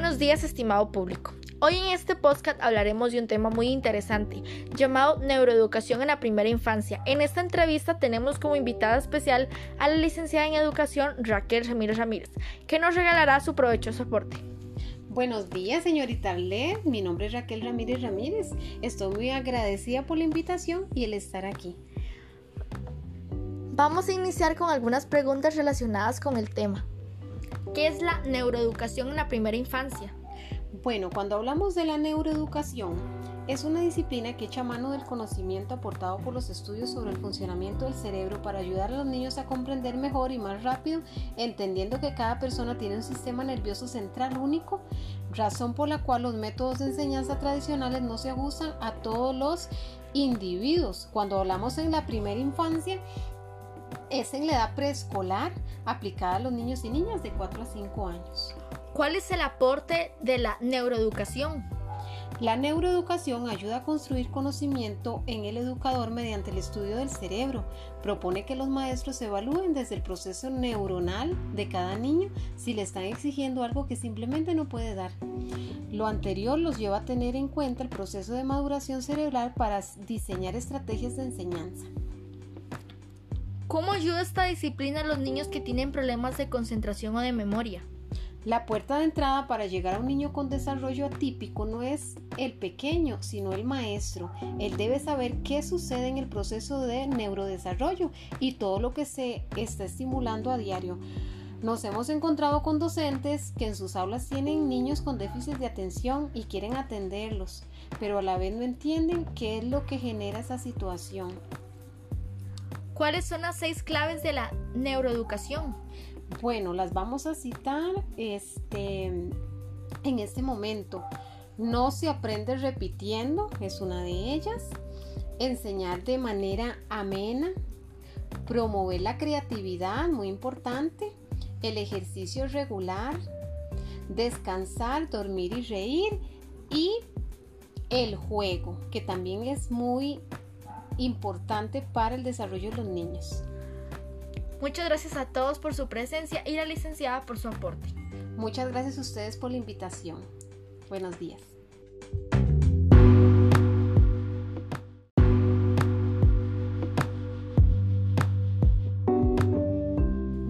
Buenos días, estimado público. Hoy en este podcast hablaremos de un tema muy interesante llamado neuroeducación en la primera infancia. En esta entrevista tenemos como invitada especial a la licenciada en educación Raquel Ramírez Ramírez, que nos regalará su provechoso aporte. Buenos días, señorita Arlet. Mi nombre es Raquel Ramírez Ramírez. Estoy muy agradecida por la invitación y el estar aquí. Vamos a iniciar con algunas preguntas relacionadas con el tema. ¿Qué es la neuroeducación en la primera infancia? Bueno, cuando hablamos de la neuroeducación, es una disciplina que echa mano del conocimiento aportado por los estudios sobre el funcionamiento del cerebro para ayudar a los niños a comprender mejor y más rápido, entendiendo que cada persona tiene un sistema nervioso central único, razón por la cual los métodos de enseñanza tradicionales no se abusan a todos los individuos. Cuando hablamos en la primera infancia, es en la edad preescolar aplicada a los niños y niñas de 4 a 5 años. ¿Cuál es el aporte de la neuroeducación? La neuroeducación ayuda a construir conocimiento en el educador mediante el estudio del cerebro. Propone que los maestros evalúen desde el proceso neuronal de cada niño si le están exigiendo algo que simplemente no puede dar. Lo anterior los lleva a tener en cuenta el proceso de maduración cerebral para diseñar estrategias de enseñanza. ¿Cómo ayuda esta disciplina a los niños que tienen problemas de concentración o de memoria? La puerta de entrada para llegar a un niño con desarrollo atípico no es el pequeño, sino el maestro. Él debe saber qué sucede en el proceso de neurodesarrollo y todo lo que se está estimulando a diario. Nos hemos encontrado con docentes que en sus aulas tienen niños con déficit de atención y quieren atenderlos, pero a la vez no entienden qué es lo que genera esa situación. ¿Cuáles son las seis claves de la neuroeducación? Bueno, las vamos a citar este, en este momento. No se aprende repitiendo, es una de ellas. Enseñar de manera amena. Promover la creatividad, muy importante. El ejercicio regular. Descansar, dormir y reír. Y el juego, que también es muy importante para el desarrollo de los niños. Muchas gracias a todos por su presencia y la licenciada por su aporte. Muchas gracias a ustedes por la invitación. Buenos días.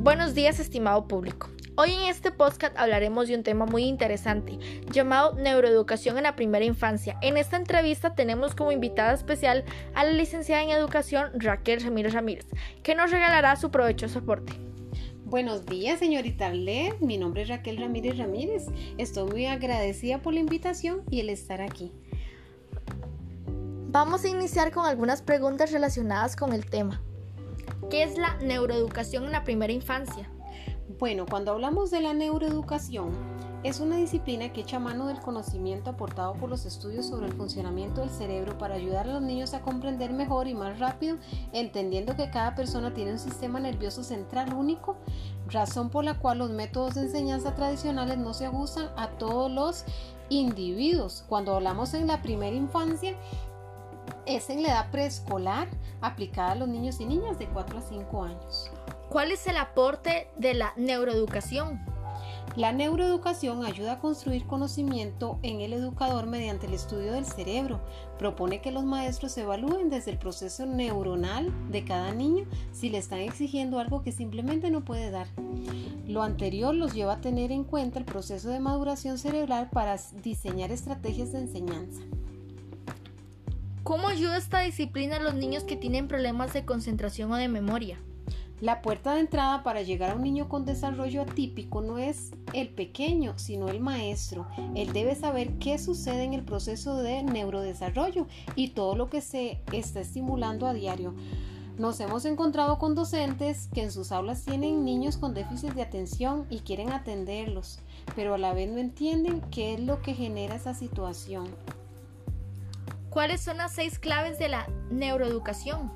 Buenos días, estimado público. Hoy en este podcast hablaremos de un tema muy interesante llamado neuroeducación en la primera infancia. En esta entrevista tenemos como invitada especial a la licenciada en educación Raquel Ramírez Ramírez, que nos regalará su provechoso aporte. Buenos días, señorita Arlet. Mi nombre es Raquel Ramírez Ramírez. Estoy muy agradecida por la invitación y el estar aquí. Vamos a iniciar con algunas preguntas relacionadas con el tema. ¿Qué es la neuroeducación en la primera infancia? Bueno, cuando hablamos de la neuroeducación, es una disciplina que echa mano del conocimiento aportado por los estudios sobre el funcionamiento del cerebro para ayudar a los niños a comprender mejor y más rápido, entendiendo que cada persona tiene un sistema nervioso central único, razón por la cual los métodos de enseñanza tradicionales no se abusan a todos los individuos. Cuando hablamos en la primera infancia, es en la edad preescolar aplicada a los niños y niñas de 4 a 5 años. ¿Cuál es el aporte de la neuroeducación? La neuroeducación ayuda a construir conocimiento en el educador mediante el estudio del cerebro. Propone que los maestros evalúen desde el proceso neuronal de cada niño si le están exigiendo algo que simplemente no puede dar. Lo anterior los lleva a tener en cuenta el proceso de maduración cerebral para diseñar estrategias de enseñanza. ¿Cómo ayuda esta disciplina a los niños que tienen problemas de concentración o de memoria? La puerta de entrada para llegar a un niño con desarrollo atípico no es el pequeño, sino el maestro. Él debe saber qué sucede en el proceso de neurodesarrollo y todo lo que se está estimulando a diario. Nos hemos encontrado con docentes que en sus aulas tienen niños con déficit de atención y quieren atenderlos, pero a la vez no entienden qué es lo que genera esa situación. ¿Cuáles son las seis claves de la neuroeducación?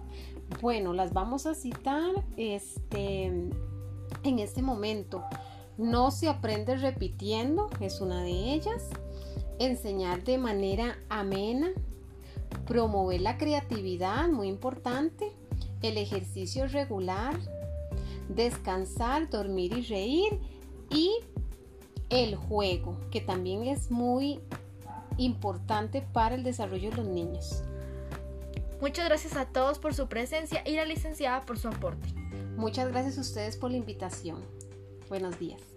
Bueno, las vamos a citar este, en este momento. No se aprende repitiendo, es una de ellas. Enseñar de manera amena. Promover la creatividad, muy importante. El ejercicio regular. Descansar, dormir y reír. Y el juego, que también es muy importante para el desarrollo de los niños. Muchas gracias a todos por su presencia y la licenciada por su aporte. Muchas gracias a ustedes por la invitación. Buenos días.